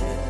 yeah.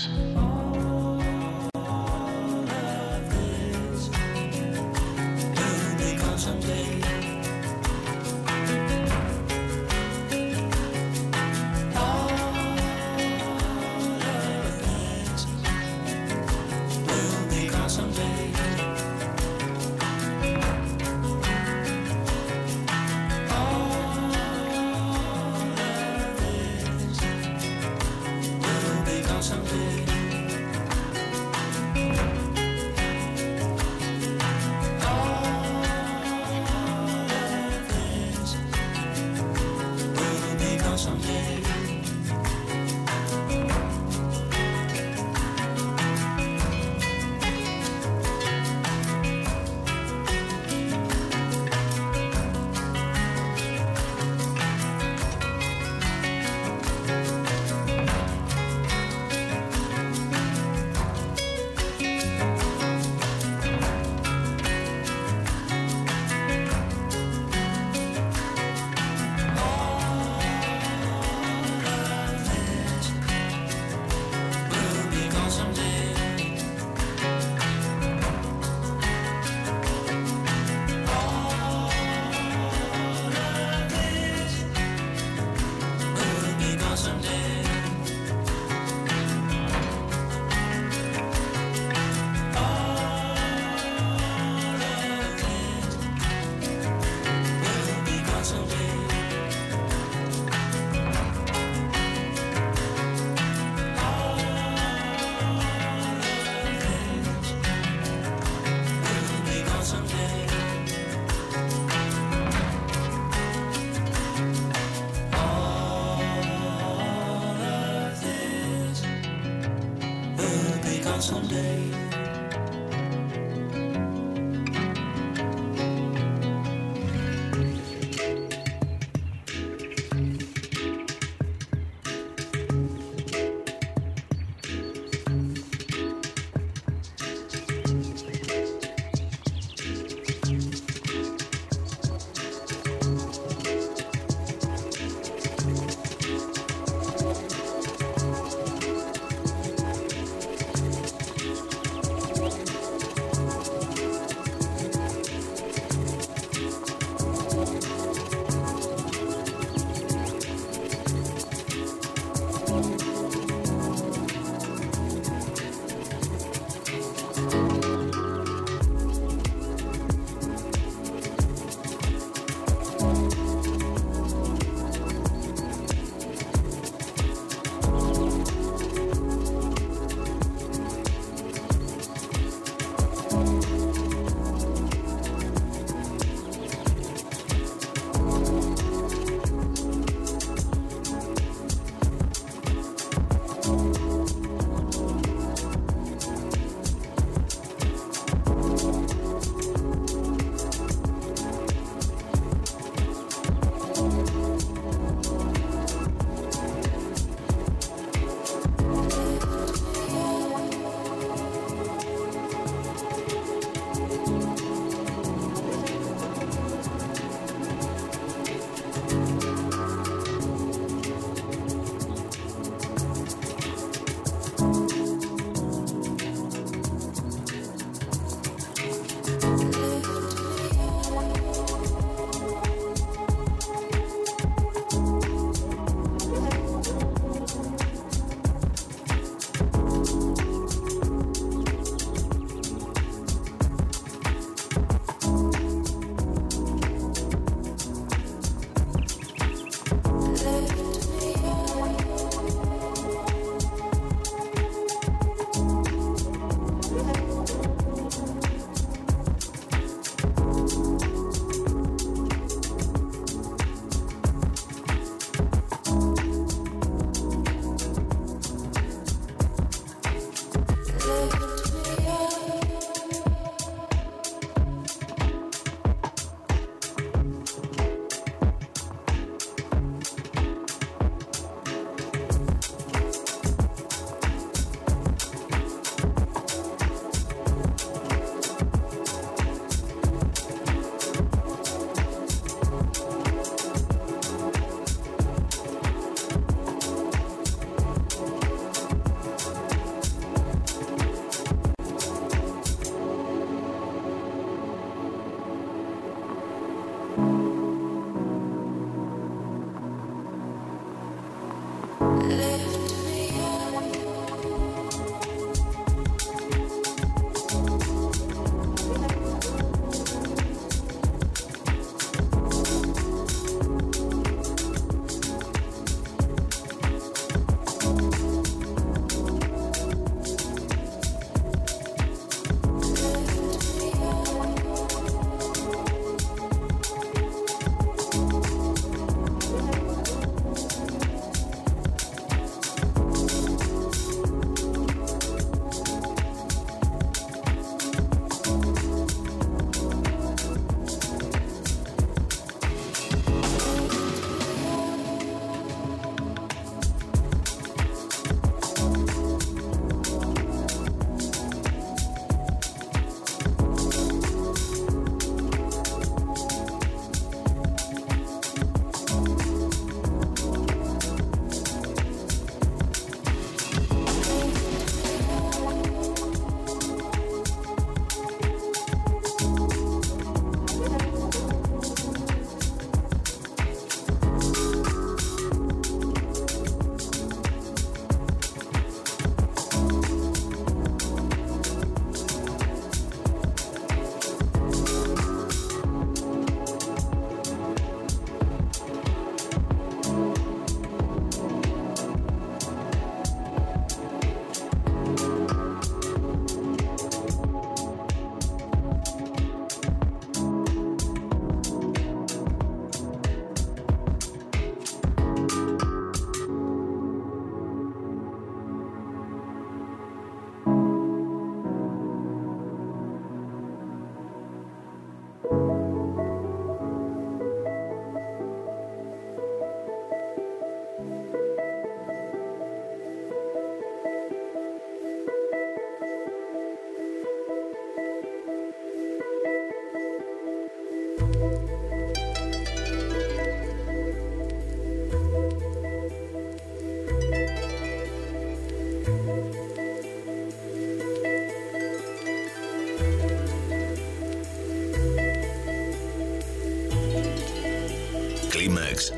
someday.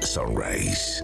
Sunrise.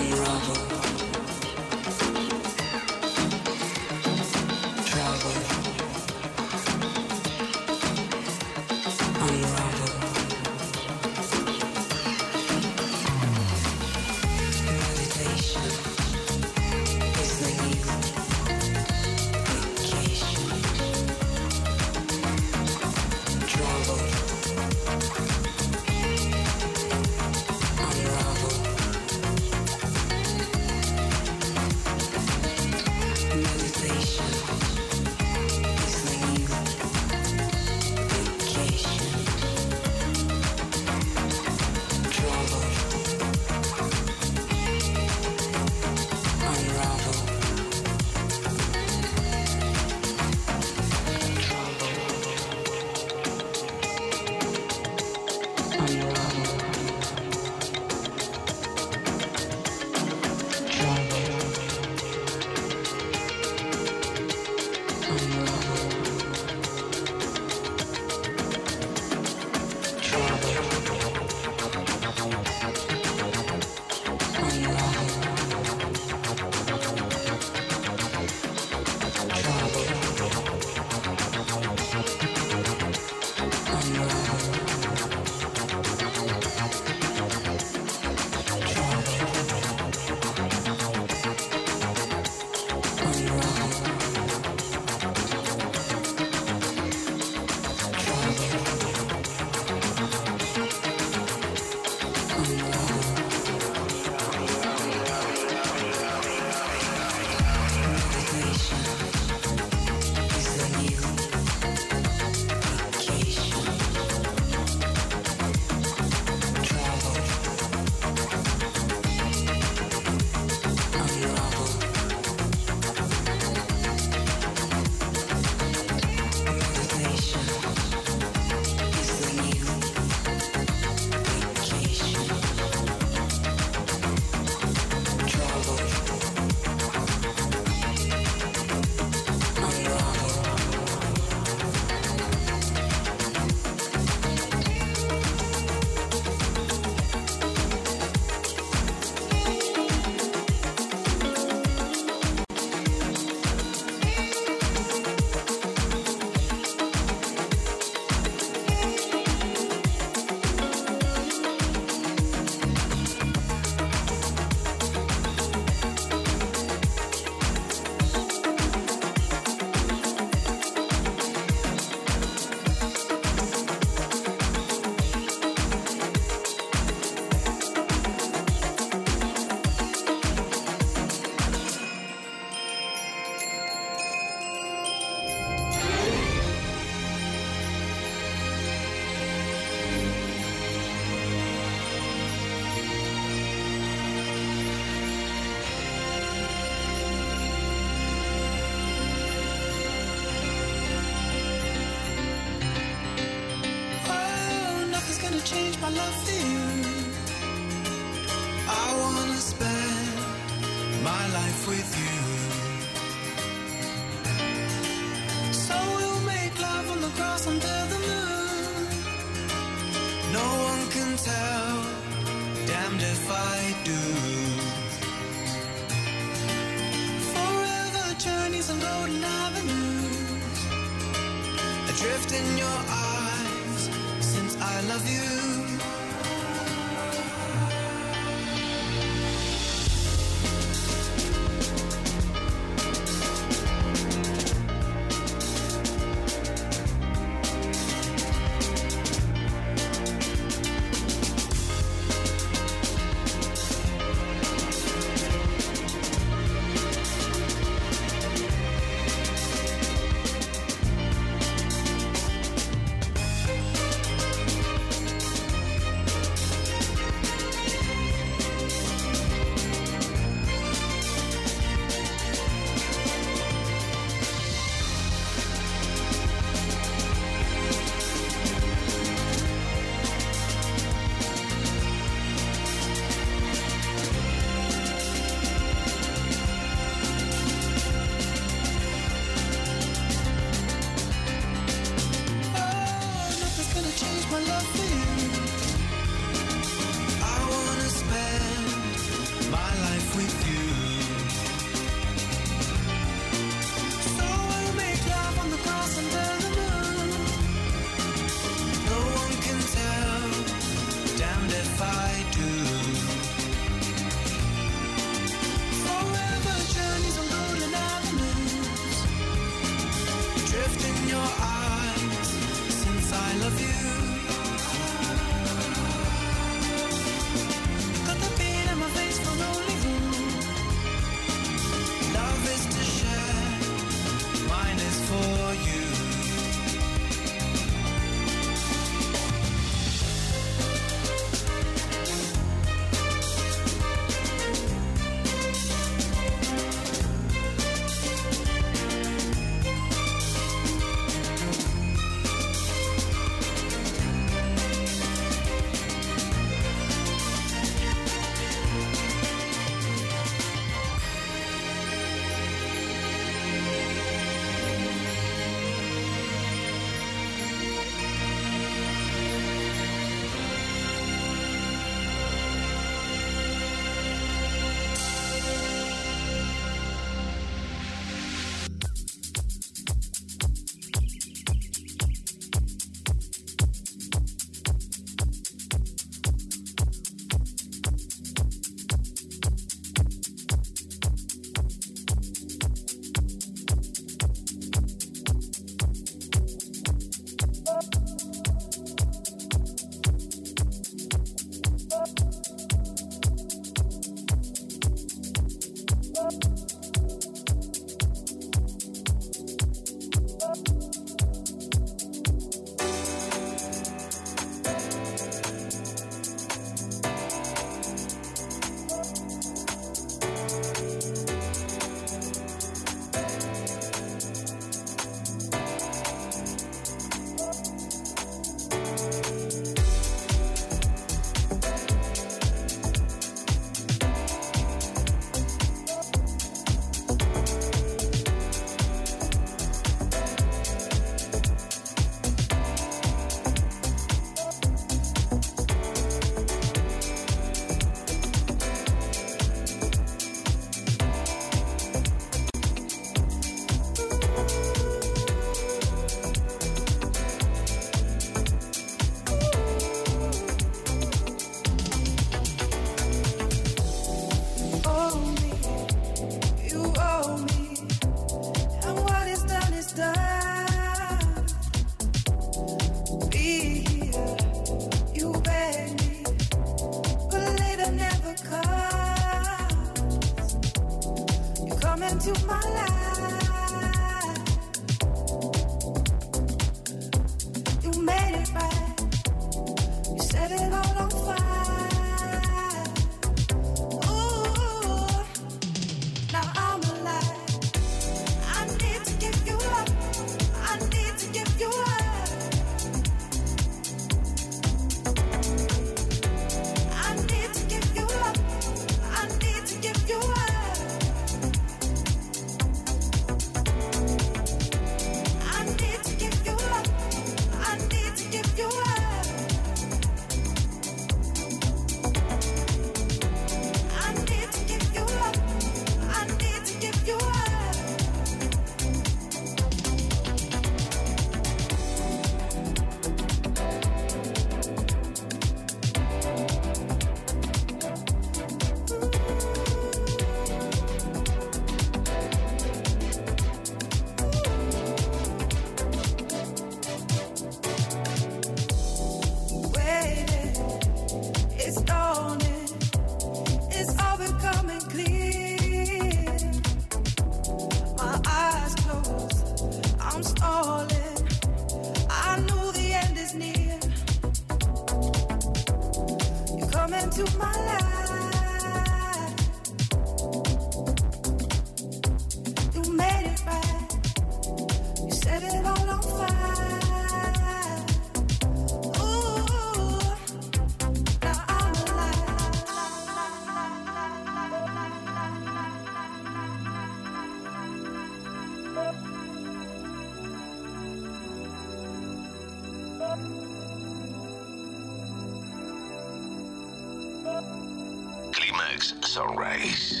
It's a race.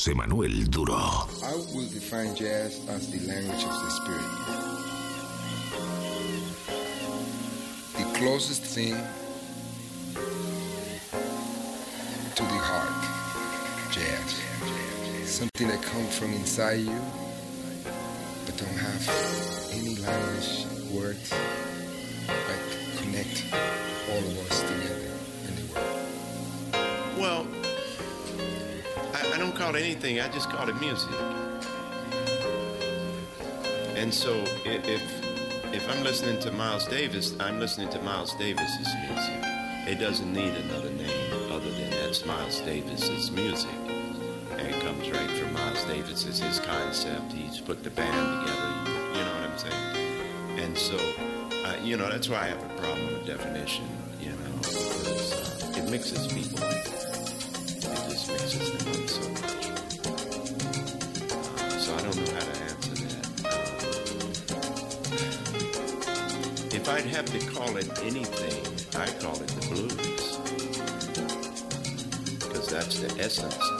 José Manuel Duro. I will define jazz as the language of the spirit. The closest thing to the heart, jazz. Something that comes from inside you, but don't have any language, words call it anything. I just call it music. And so if if I'm listening to Miles Davis, I'm listening to Miles Davis's music. It doesn't need another name other than that's Miles Davis's music. And it comes right from Miles Davis. It's his concept. He's put the band together. You know what I'm saying? And so, uh, you know, that's why I have a problem with definition. You know, because uh, it mixes people. I'd have to call it anything, I'd call it the blues. Because that's the essence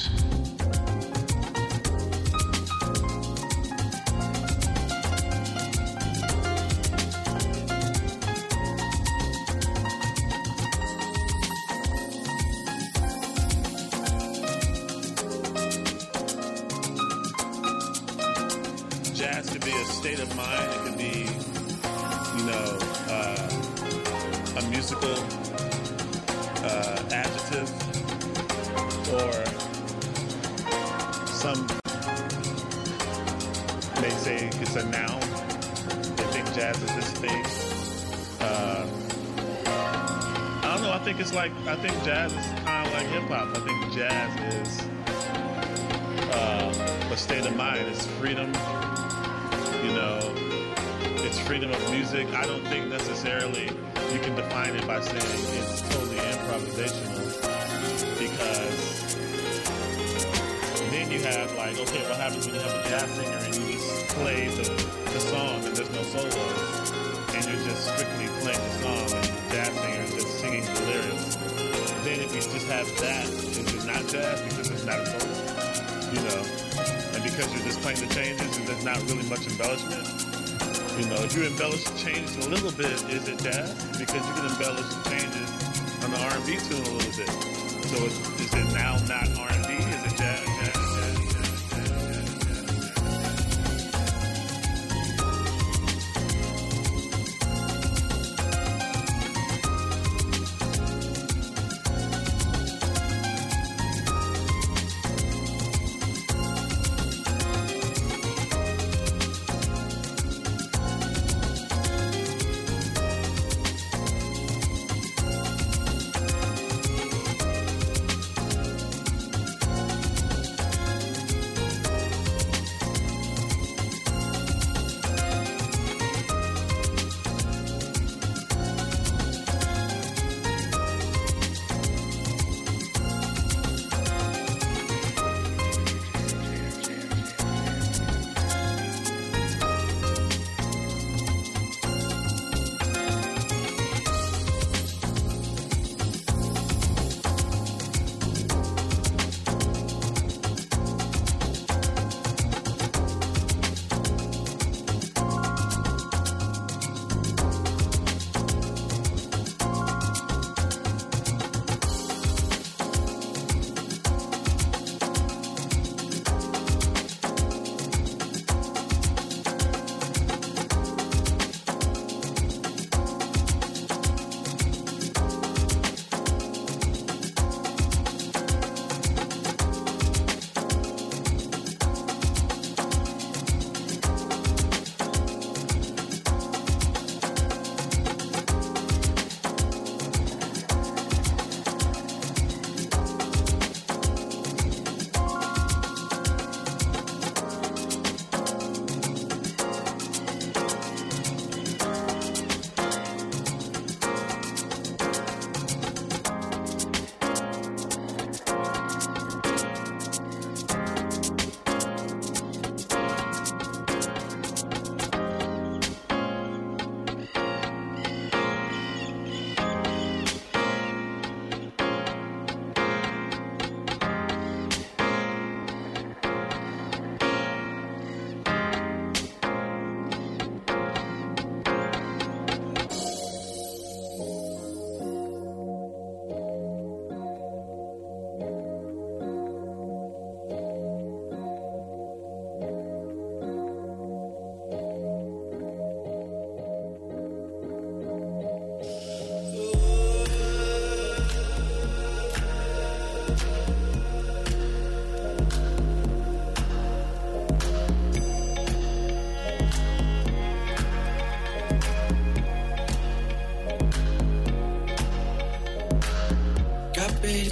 Say it's a noun. They think jazz is this thing. Uh, I don't know. I think it's like I think jazz is kind of like hip hop. I think jazz is uh, a state of mind. It's freedom you know, it's freedom of music. I don't think necessarily you can define it by saying it's totally improvisational because then you have like, okay, what happens when you have a jazz singer and you just play the, the song and there's no solos and you're just strictly playing the song and jazz singer just singing the lyrics. Then if you just have that, it's just not jazz because it's not a solo? You know? And because you're just playing the changes and there's not really much embellishment, you know, if you embellish the changes a little bit, is it jazz? Because you can embellish the changes on the R&B tune a little bit. So is, is it now not R&B?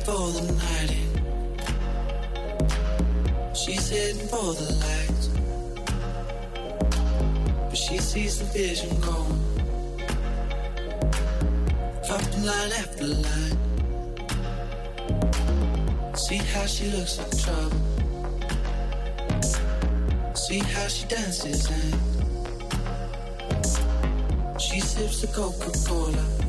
For the night in. She's heading for the lights. But she sees the vision going. Dropping line after line. See how she looks like trouble. See how she dances and she sips the Coca-Cola.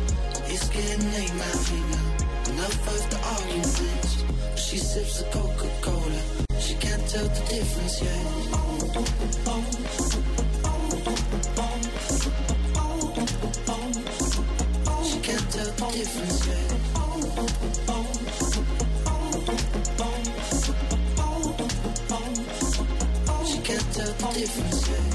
It's getting late now. Enough of the arguments. She sips a Coca-Cola. She can't tell the difference yet. She can't tell the difference yet. She can't tell the difference yet.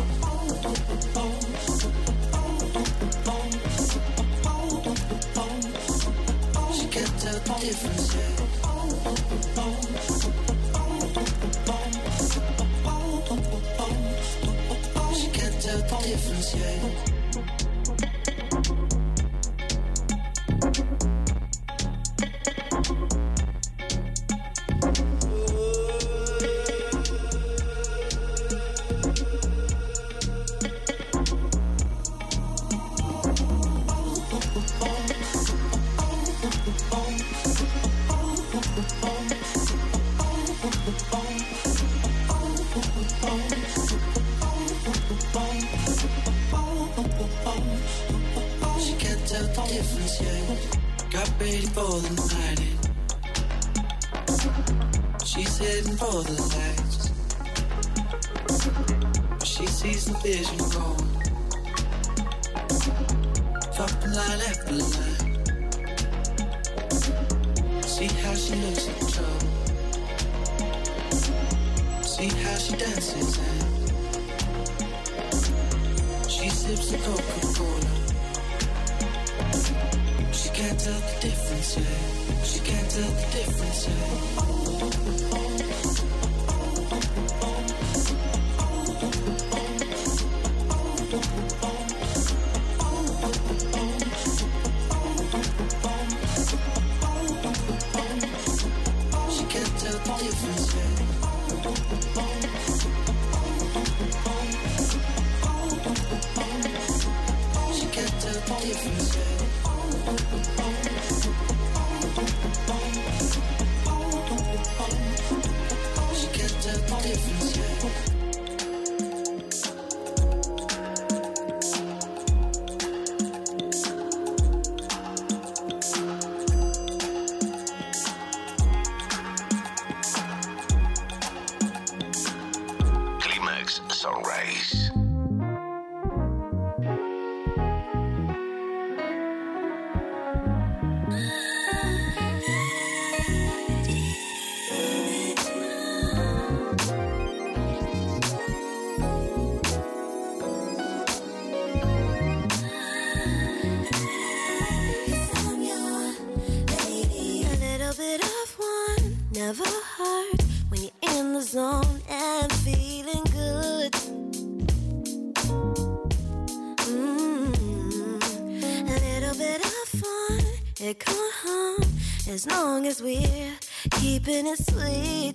Sunrise. We're keeping it sweet.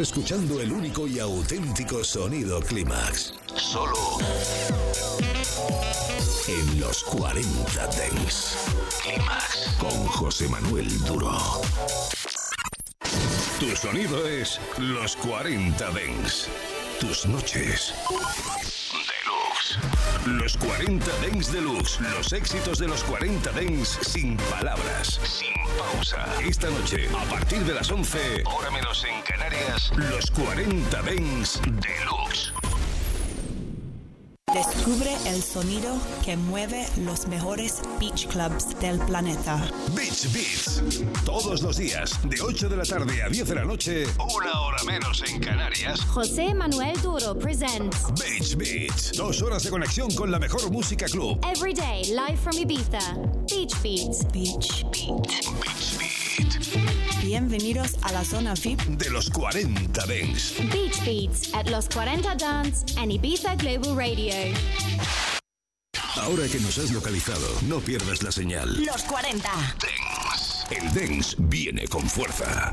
Escuchando el único y auténtico sonido Clímax. Solo en los 40 Dents. Clímax con José Manuel Duro. Tu sonido es los 40 Dents. Tus noches. Los 40 Dents Deluxe. Los éxitos de los 40 Dents sin palabras. Sin pausa. Esta noche, a partir de las 11, hora menos en Canarias, los 40 Dents Deluxe. Descubre el sonido que mueve los mejores beach clubs del planeta. Beach Beats. Todos los días, de 8 de la tarde a 10 de la noche, una hora menos en Canarias. José Manuel Duro presents Beach Beats. Dos horas de conexión con la mejor música club. every day live from Ibiza. Beach Beats. Beach Beat. Bienvenidos a la zona VIP De los 40 Dents. Beach Beats at Los 40 Dance and Ibiza Global Radio. Ahora que nos has localizado, no pierdas la señal. Los 40. Dance. El Dance viene con fuerza.